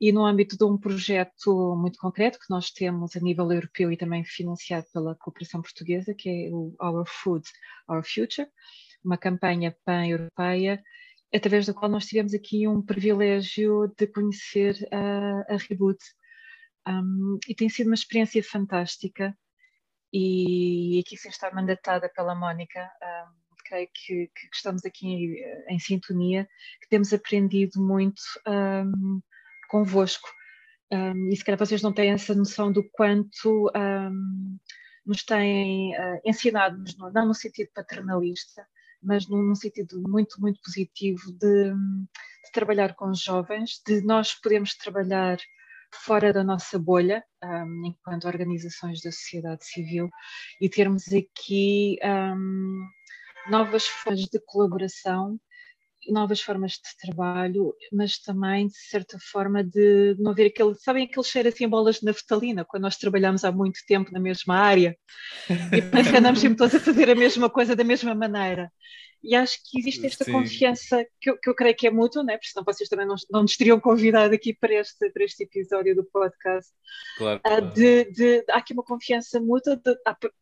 E no âmbito de um projeto muito concreto que nós temos a nível europeu e também financiado pela cooperação portuguesa, que é o Our Food, Our Future, uma campanha pan-europeia, através da qual nós tivemos aqui um privilégio de conhecer a, a Reboot. Um, e tem sido uma experiência fantástica e aqui sem estar mandatada pela Mónica, um, creio que, que, estamos aqui eh, em sintonia, que temos aprendido muito um, convosco. Um, e se calhar vocês não têm essa noção do quanto um, nos têm uh, ensinado, não no sentido paternalista, mas num, num sentido muito, muito positivo de, de, trabalhar com os jovens, de nós podermos trabalhar fora da nossa bolha, um, enquanto organizações da sociedade civil, e termos aqui novas formas de colaboração, novas formas de trabalho, mas também, de certa forma, de não haver aquele, sabem aquele cheiro assim, bolas de naftalina, quando nós trabalhamos há muito tempo na mesma área, e parece que andamos sempre todos a fazer a mesma coisa da mesma maneira. E acho que existe esta Sim. confiança que eu, que eu, creio que é mútua, né? porque senão vocês também não, não nos teriam convidado aqui para este, para este episódio do podcast. Claro, ah, claro. De, de, há aqui uma confiança mútua, de,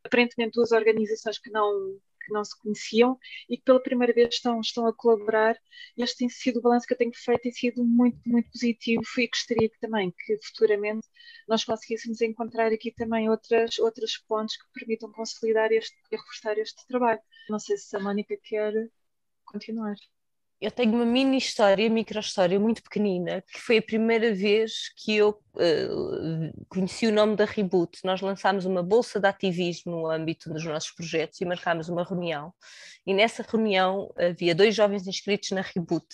aparentemente duas organizações que não, que não se conheciam e que pela primeira vez estão, estão a colaborar. Este tem sido o balanço que eu tenho feito, tem sido muito, muito positivo e gostaria que também que futuramente nós conseguíssemos encontrar aqui também outras, outras pontes que permitam consolidar este e reforçar este trabalho. Não sei se a Mónica quer continuar
eu tenho uma mini história, micro história muito pequenina, que foi a primeira vez que eu uh, conheci o nome da Reboot. Nós lançámos uma bolsa de ativismo no âmbito dos nossos projetos e marcámos uma reunião. E nessa reunião havia dois jovens inscritos na Reboot.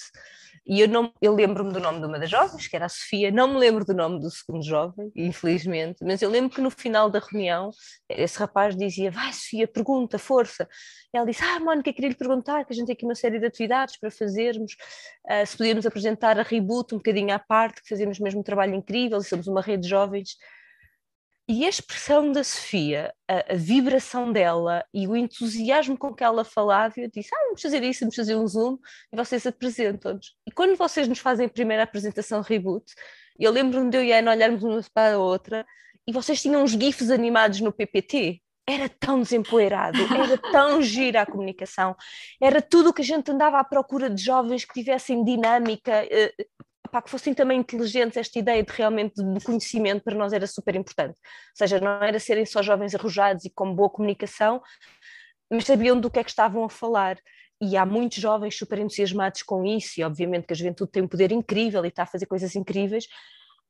E eu, não, eu lembro-me do nome de uma das jovens, que era a Sofia, não me lembro do nome do segundo jovem, infelizmente, mas eu lembro que no final da reunião esse rapaz dizia: Vai, Sofia, pergunta, força. E ela disse: Ah, Mónica, queria lhe perguntar, que a gente tem aqui uma série de atividades para fazermos, uh, se podíamos apresentar a Reboot um bocadinho à parte, que fazemos mesmo um trabalho incrível, e somos uma rede de jovens e a expressão da Sofia, a, a, vibração dela e o entusiasmo com que ela falava, eu disse: Ah, vamos fazer isso, vamos fazer um Zoom e vocês apresentam-nos. E quando vocês nos fazem a primeira apresentação reboot, eu lembro-me de eu e a Ana olharmos uma para a outra e vocês tinham uns GIFs animados no PPT. Era tão desempoeirado, era tão gira a comunicação, era tudo o que a gente andava à procura de jovens que tivessem dinâmica, pá, que fossem também inteligentes, esta ideia de realmente de conhecimento para nós era super importante. Ou seja, não era serem só jovens arrojados e com boa comunicação, mas sabiam do que é que estavam a falar. E há muitos jovens super entusiasmados com isso, e obviamente que a juventude tem um poder incrível e está a fazer coisas incríveis,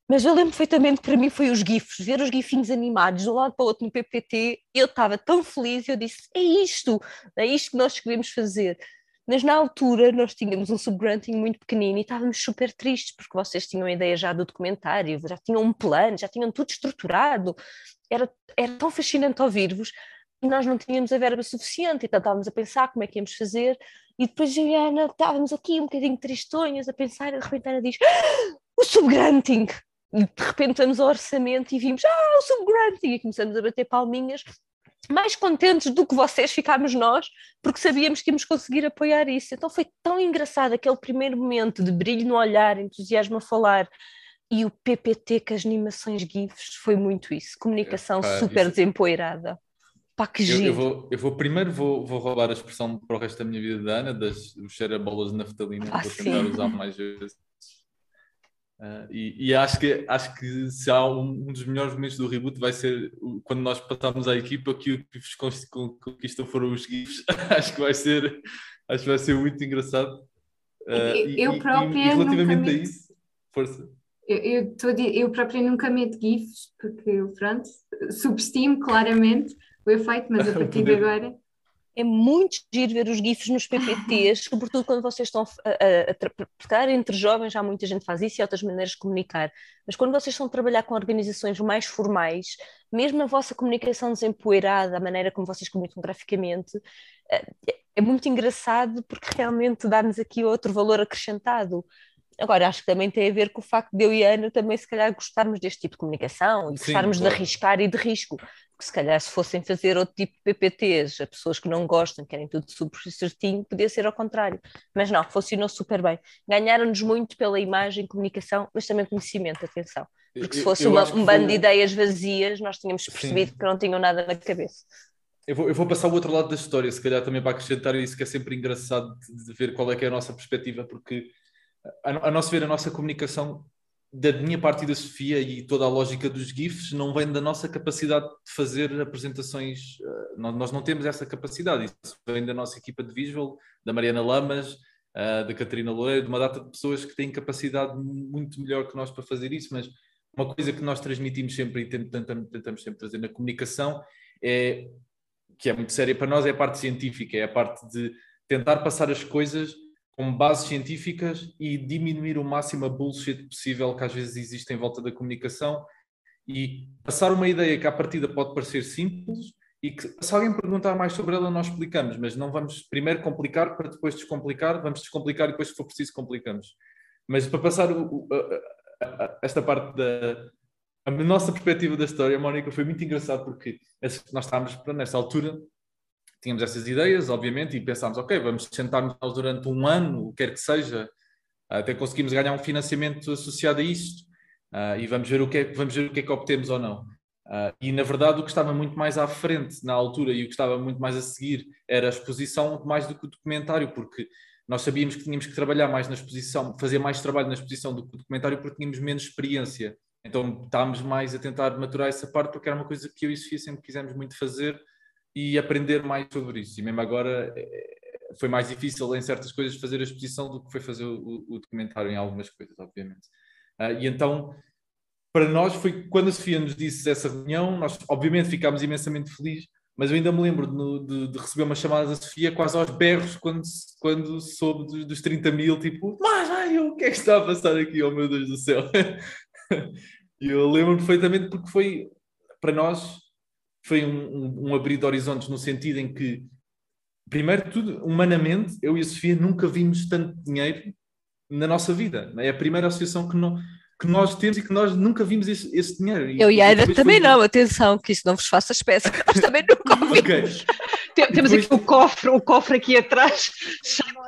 mas eu lembro perfeitamente que para mim foi os GIFs, ver os GIFinhos animados de um lado para o outro no PPT, eu estava tão feliz, eu disse, é isto, é isto que nós queremos fazer. Mas na altura nós tínhamos um subgranting muito pequenino e estávamos super tristes porque vocês tinham a ideia já do documentário, já tinham um plano, já tinham tudo estruturado. Era, era tão fascinante ouvir-vos e nós não tínhamos a verba suficiente, então estávamos a pensar como é que íamos fazer. E depois eu e a Ana estávamos aqui um bocadinho tristonhas a pensar, e de repente a Ana diz: ah, o subgranting! E de repente vamos ao orçamento e vimos: ah, o subgranting! E começamos a bater palminhas mais contentes do que vocês ficámos nós, porque sabíamos que íamos conseguir apoiar isso. Então foi tão engraçado aquele primeiro momento de brilho no olhar, entusiasmo a falar. E o PPT com as animações GIFs foi muito isso. Comunicação super isso... desempoeirada. Pá, que
eu, eu, vou, eu vou primeiro vou, vou roubar a expressão para o resto da minha vida da Ana, das bolas de naftalina, ah, vou tentar usar mais vezes. Uh, e, e, acho, que, acho que se há um, um, dos melhores momentos do reboot vai ser quando nós passamos à equipa que o que vos conquistam foram os GIFs. acho que vai ser acho que vai ser muito engraçado.
Uh, eu, própria e,
relativamente a isso, força.
Eu, eu, tô, eu própria nunca meto GIFs porque pronto, subestimo claramente o efeito, mas a partir de agora
é muito giro ver os GIFs nos PPTs, sobretudo quando vocês estão a, a, a, entre jovens, já muita gente faz isso e outras maneiras de comunicar, mas quando vocês estão a trabalhar com organizações mais formais, mesmo a vossa comunicação desempoeirada, a maneira como vocês comunicam graficamente, é, é muito engraçado porque realmente dá-nos aqui outro valor acrescentado. Agora, acho que também tem a ver com o facto de eu e a Ana também, se calhar, gostarmos deste tipo de comunicação e gostarmos Sim, claro. de arriscar e de risco. Porque se calhar, se fossem fazer outro tipo de PPTs, a pessoas que não gostam, querem tudo super certinho, podia ser ao contrário. Mas não, funcionou super bem. Ganharam-nos muito pela imagem, comunicação, mas também conhecimento, atenção. Porque se fosse eu, eu uma, um bando de ideias vazias, nós tínhamos percebido Sim. que não tinham nada na cabeça.
Eu vou, eu vou, passar o outro lado da história, se calhar também para acrescentar isso, que é sempre engraçado de, de ver qual é que é a nossa perspectiva, porque a, a nosso ver, a nossa comunicação da minha parte e da Sofia e toda a lógica dos GIFs não vem da nossa capacidade de fazer apresentações. Uh, nós não temos essa capacidade. Isso vem da nossa equipa de visual, da Mariana Lamas, uh, da Catarina Loureiro, de uma data de pessoas que têm capacidade muito melhor que nós para fazer isso. Mas uma coisa que nós transmitimos sempre e tentamos, sempre fazer na comunicação é que é muito séria para nós é a parte científica, é a parte de tentar passar as coisas com bases científicas e diminuir o máximo a bullshit possível que às vezes existe em volta da comunicação e passar uma ideia que à partida pode parecer simples e que se alguém perguntar mais sobre ela nós explicamos, mas não vamos primeiro complicar para depois descomplicar, vamos descomplicar e depois se for preciso complicamos. Mas para passar o, a, a, esta parte da a nossa perspectiva da história, Mónica, foi muito engraçado porque nós estávamos nessa altura tínhamos essas ideias, obviamente, e pensámos, ok, vamos sentar-nos durante um ano, o que quer que seja, até conseguimos ganhar um financiamento associado a isto, uh, e vamos ver, o que é, vamos ver o que é que obtemos ou não. Uh, e na verdade o que estava muito mais à frente na altura e o que estava muito mais a seguir era a exposição mais do que o documentário, porque nós sabíamos que tínhamos que trabalhar mais na exposição, fazer mais trabalho na exposição do que o documentário porque tínhamos menos experiência. Então estávamos mais a tentar maturar essa parte porque era uma coisa que eu e Sofia sempre quisemos muito fazer e aprender mais sobre isso. E mesmo agora eh, foi mais difícil em certas coisas fazer a exposição do que foi fazer o, o documentário em algumas coisas, obviamente. Uh, e então, para nós, foi quando a Sofia nos disse essa reunião, nós obviamente ficámos imensamente felizes, mas eu ainda me lembro de, de, de, receber uma chamada da Sofia quase aos berros quando, quando soube dos, dos 30 mil, tipo, mas ai, o que é que está a passar aqui, oh meu Deus do céu? e eu lembro perfeitamente porque foi, para nós, foi um, um, abrir de horizontes no sentido em que, primeiro de tudo, humanamente, eu e a Sofia nunca vimos tanto dinheiro na nossa vida. É a primeira associação que, não, que nós temos e que nós nunca vimos esse, esse dinheiro.
Eu e a Ana também não, atenção, que isso não vos faça espécie, nós também nunca vimos. okay.
Temos depois... aqui o cofre, o cofre aqui atrás.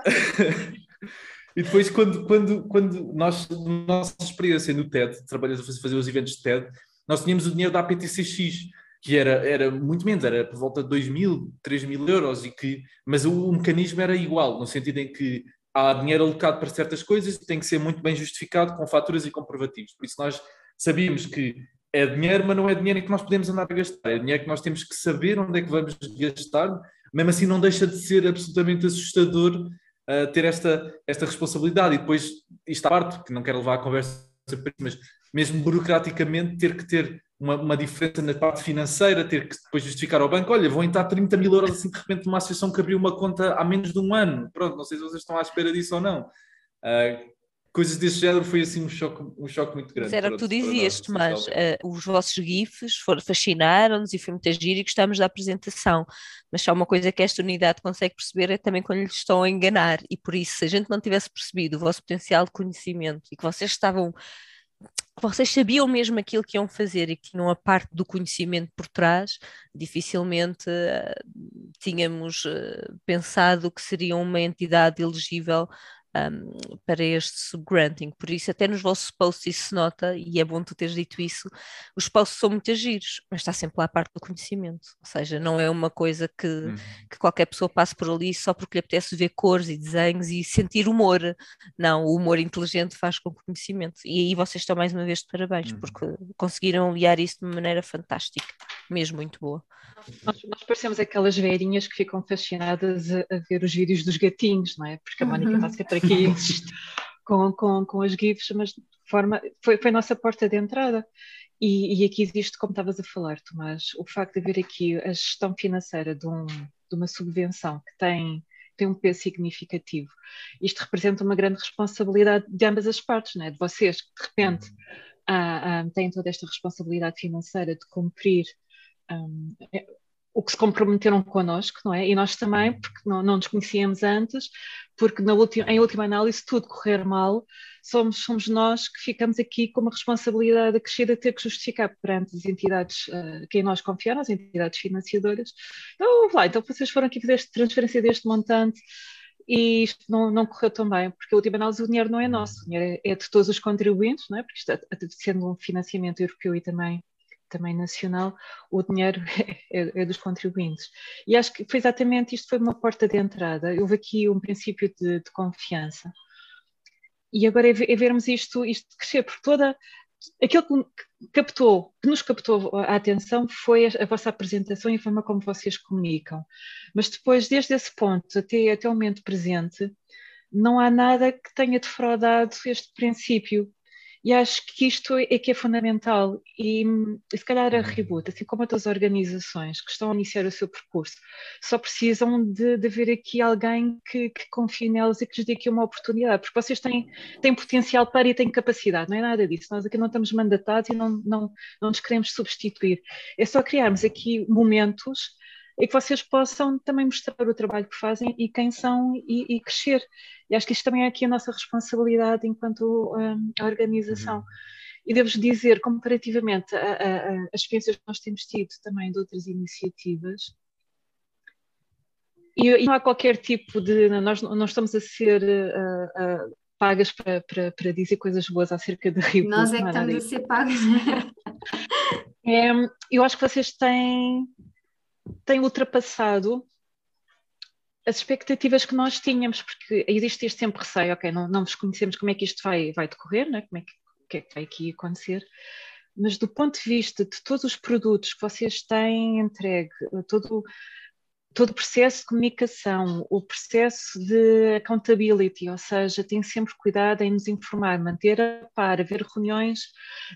e depois, quando, quando, quando nós, nossa experiência no TED, trabalhamos a fazer os eventos de TED, nós tínhamos o dinheiro da APTCX, que era, era muito menos, era por volta de 2 mil, 3 mil euros, e que, mas o, o, mecanismo era igual, no sentido em que há dinheiro alocado para certas coisas e tem que ser muito bem justificado com faturas e comprovativos. Por isso nós sabíamos que é dinheiro, mas não é dinheiro que nós podemos andar a gastar, é dinheiro que nós temos que saber onde é que vamos gastar, mesmo assim não deixa de ser absolutamente assustador uh, ter esta, esta responsabilidade. E depois, isto à parte, que não quero levar a conversa, mas mesmo burocraticamente ter que ter uma, uma, diferença na parte financeira, ter que depois justificar ao banco, olha, vão entrar 30 mil euros assim de repente numa associação que abriu uma conta há menos de um ano. Pronto, não sei se vocês estão à espera disso ou não. Uh, coisas desse género foi assim um choque, um choque muito grande. Mas
era o que tu dizias, Tomás, uh, os vossos GIFs fascinaram-nos e foi muito giro e gostámos da apresentação, mas só uma coisa que esta unidade consegue perceber é também quando lhes estão a enganar e por isso, se a gente não tivesse percebido o vosso potencial de conhecimento e que vocês estavam vocês sabiam mesmo aquilo que iam fazer e que tinham a parte do conhecimento por trás, dificilmente uh, tínhamos uh, pensado que seria uma entidade elegível um, para este subgranting. Por isso, até nos vossos posts isso se nota, e é bom tu teres dito isso, os posts são muito giros, mas está sempre lá a parte do conhecimento. Ou seja, não é uma coisa que, uhum. que qualquer pessoa passe por ali só porque lhe apetece ver cores e desenhos e sentir humor. Não, o humor inteligente faz com conhecimento. E aí vocês estão mais uma vez de parabéns, uhum. porque conseguiram aliar isso de uma maneira fantástica, mesmo muito boa.
Nós, nós parecemos aquelas velhinhas que ficam fascinadas a, a, ver os vídeos dos gatinhos, não é? Porque a Mónica uhum. está sempre aqui com, com, com as GIFs, mas de forma, foi, foi a nossa porta de entrada. E, e, aqui existe, como estavas a falar, Tomás, o facto de haver aqui a gestão financeira de, um, de uma subvenção que tem, tem um peso significativo. Isto representa uma grande responsabilidade de ambas as partes, não é? de vocês que de repente ah, ah, têm toda esta responsabilidade financeira de cumprir um, é, o que se comprometeram connosco, não é? E nós também, uhum. porque não, não nos conhecíamos antes, porque na última, em última análise, tudo correr mal, somos, somos nós que ficamos aqui com uma responsabilidade acrescida de ter que justificar perante as entidades uh, quem nós confiamos, as entidades financiadoras. Então, lá, então vocês foram aqui fazer esta transferência deste montante e isto não, não correu tão bem, porque a última análise o dinheiro não é nosso, o dinheiro é, é de todos os contribuintes, não é? Porque isto, sendo um financiamento europeu e também também nacional, o dinheiro é, é, dos contribuintes. E acho que foi exatamente isto, foi uma porta de entrada. Houve aqui um princípio de, de confiança. E agora é, é vermos isto, isto crescer, porque toda aquilo que captou, que nos captou a atenção foi a, vossa apresentação e a forma como vocês comunicam. Mas depois, desde esse ponto até, até o momento presente, não há nada que tenha defraudado este princípio. E acho que isto é que é fundamental. E, e se calhar a uhum. Reboot, assim como outras organizações que estão a iniciar o seu percurso, só precisam de, de haver aqui alguém que, que confie nelas e que lhes dê aqui uma oportunidade, porque vocês têm, têm potencial para e têm capacidade, não é nada disso. Nós aqui não estamos mandatados e não, não, não nos queremos substituir. É só criarmos aqui momentos e que vocês possam também mostrar o trabalho que fazem e quem são e, e crescer. E acho que isto também é aqui a nossa responsabilidade enquanto um, organização. Uhum. E devo dizer, comparativamente às experiências que nós temos tido também de outras iniciativas, e, e não há qualquer tipo de. Nós não estamos a ser uh, uh, pagas para, para, para, dizer coisas boas acerca de Rio.
Nós é que estamos a ser pagas.
é, eu acho que vocês têm tem ultrapassado as expectativas que nós tínhamos, porque existe este sempre receio, ok, não, não vos conhecemos como é que isto vai, vai decorrer, né? como é que, que é que vai aqui acontecer, mas do ponto de vista de todos os produtos que vocês têm entregue, todo, todo o processo de comunicação, o processo de accountability, ou seja, tem sempre cuidado em nos informar, manter a par, haver reuniões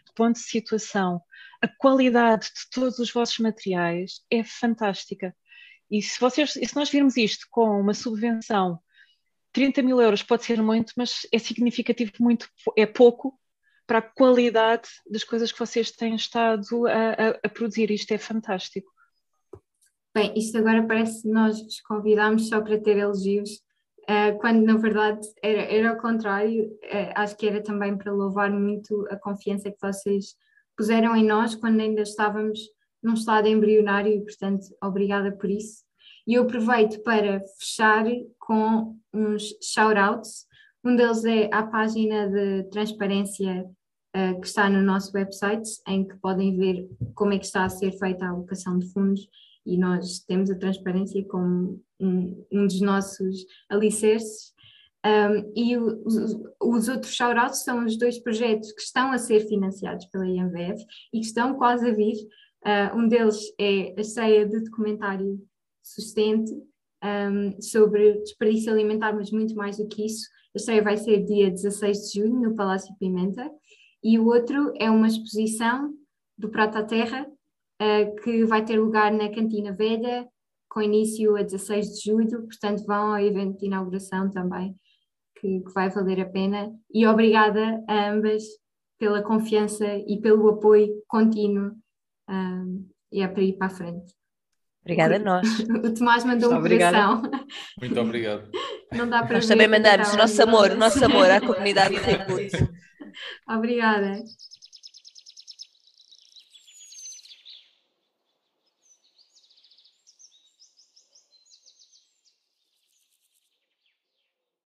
de ponto de situação, a qualidade de todos os vossos materiais é fantástica. E se, vocês, se nós virmos isto com uma subvenção, 30 mil euros pode ser muito, mas é significativo muito, é pouco para a qualidade das coisas que vocês têm estado a, a, a produzir. Isto é fantástico.
Bem, isto agora parece que nós vos convidámos só para ter elogios, uh, quando na verdade era, era ao contrário. Uh, acho que era também para louvar muito a confiança que vocês puseram em nós quando ainda estávamos num estado embrionário e, portanto, obrigada por isso. E eu aproveito para fechar com uns shout-outs. Um deles é a página de transparência uh, que está no nosso website, em que podem ver como é que está a ser feita a alocação de fundos e nós temos a transparência como um, um dos nossos alicerces um, e os, os outros shoutouts são os dois projetos que estão a ser financiados pela IMVF e que estão quase a vir. Uh, um deles é a ceia de documentário sustente um, sobre desperdício alimentar, mas muito mais do que isso. A ceia vai ser dia 16 de junho no Palácio Pimenta. E o outro é uma exposição do Prato à Terra, uh, que vai ter lugar na Cantina Velha, com início a 16 de julho, portanto vão ao evento de inauguração também, que, que vai valer a pena. E obrigada a ambas pela confiança e pelo apoio contínuo um, e é para ir para a frente.
Obrigada a nós.
O Tomás mandou um coração.
Muito obrigado.
Não dá para
Nós também mandamos o nosso amor, o nosso amor à comunidade de
Obrigada.